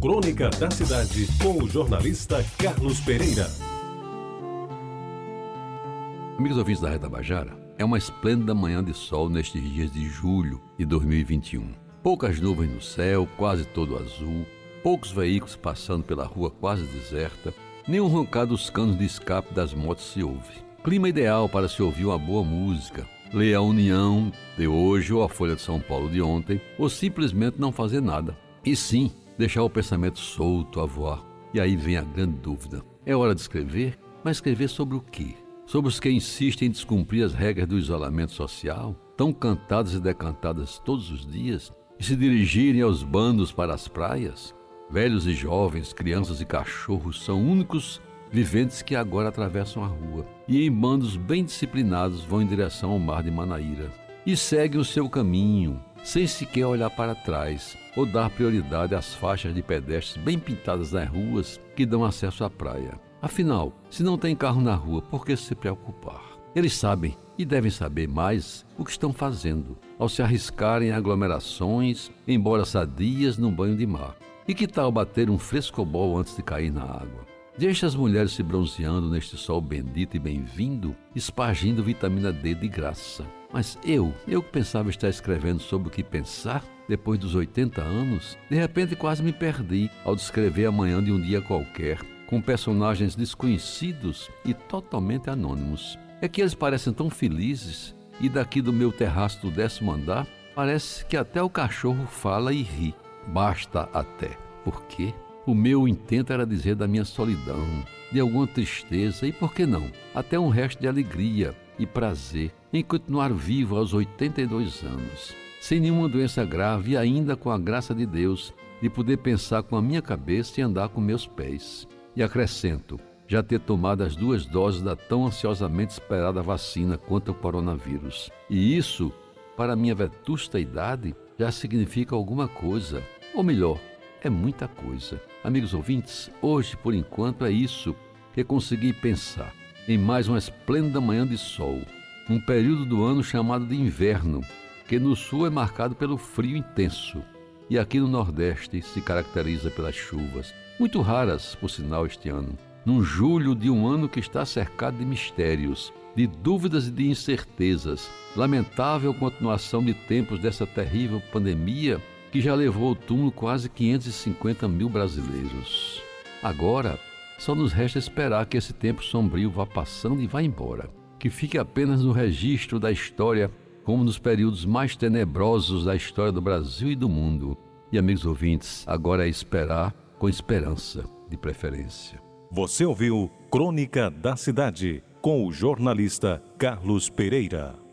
Crônica da Cidade, com o jornalista Carlos Pereira. Amigos ouvintes da Reta Bajara, é uma esplêndida manhã de sol nestes dias de julho de 2021. Poucas nuvens no céu, quase todo azul, poucos veículos passando pela rua quase deserta, o roncar dos canos de escape das motos se ouve. Clima ideal para se ouvir uma boa música, ler a União de hoje ou a Folha de São Paulo de ontem, ou simplesmente não fazer nada. E sim, deixar o pensamento solto a voar. E aí vem a grande dúvida: é hora de escrever? Mas escrever sobre o quê? Sobre os que insistem em descumprir as regras do isolamento social, tão cantadas e decantadas todos os dias, e se dirigirem aos bandos para as praias? Velhos e jovens, crianças e cachorros são únicos viventes que agora atravessam a rua e, em bandos bem disciplinados, vão em direção ao mar de Manaíra e seguem o seu caminho, sem sequer olhar para trás ou dar prioridade às faixas de pedestres bem pintadas nas ruas que dão acesso à praia. Afinal, se não tem carro na rua, por que se preocupar? Eles sabem e devem saber mais o que estão fazendo ao se arriscarem em aglomerações, embora sadias, num banho de mar. E que tal bater um frescobol antes de cair na água? Deixe as mulheres se bronzeando neste sol bendito e bem-vindo, espargindo vitamina D de graça. Mas eu, eu que pensava estar escrevendo sobre o que pensar, depois dos 80 anos, de repente quase me perdi ao descrever a manhã de um dia qualquer, com personagens desconhecidos e totalmente anônimos. É que eles parecem tão felizes, e daqui do meu terraço do décimo andar, parece que até o cachorro fala e ri. Basta até. Por quê? O meu intento era dizer da minha solidão, de alguma tristeza e, por que não, até um resto de alegria e prazer em continuar vivo aos 82 anos, sem nenhuma doença grave e ainda com a graça de Deus de poder pensar com a minha cabeça e andar com meus pés. E acrescento, já ter tomado as duas doses da tão ansiosamente esperada vacina contra o coronavírus. E isso, para minha vetusta idade, já significa alguma coisa, ou melhor, é muita coisa. Amigos ouvintes, hoje, por enquanto, é isso que consegui pensar. Em mais uma esplêndida manhã de sol, um período do ano chamado de inverno, que no sul é marcado pelo frio intenso. E aqui no Nordeste se caracteriza pelas chuvas, muito raras, por sinal, este ano. Num julho de um ano que está cercado de mistérios, de dúvidas e de incertezas, lamentável continuação de tempos dessa terrível pandemia que já levou ao túmulo quase 550 mil brasileiros. Agora, só nos resta esperar que esse tempo sombrio vá passando e vá embora, que fique apenas no registro da história, como nos períodos mais tenebrosos da história do Brasil e do mundo. E, amigos ouvintes, agora é esperar com esperança, de preferência. Você ouviu Crônica da Cidade, com o jornalista Carlos Pereira.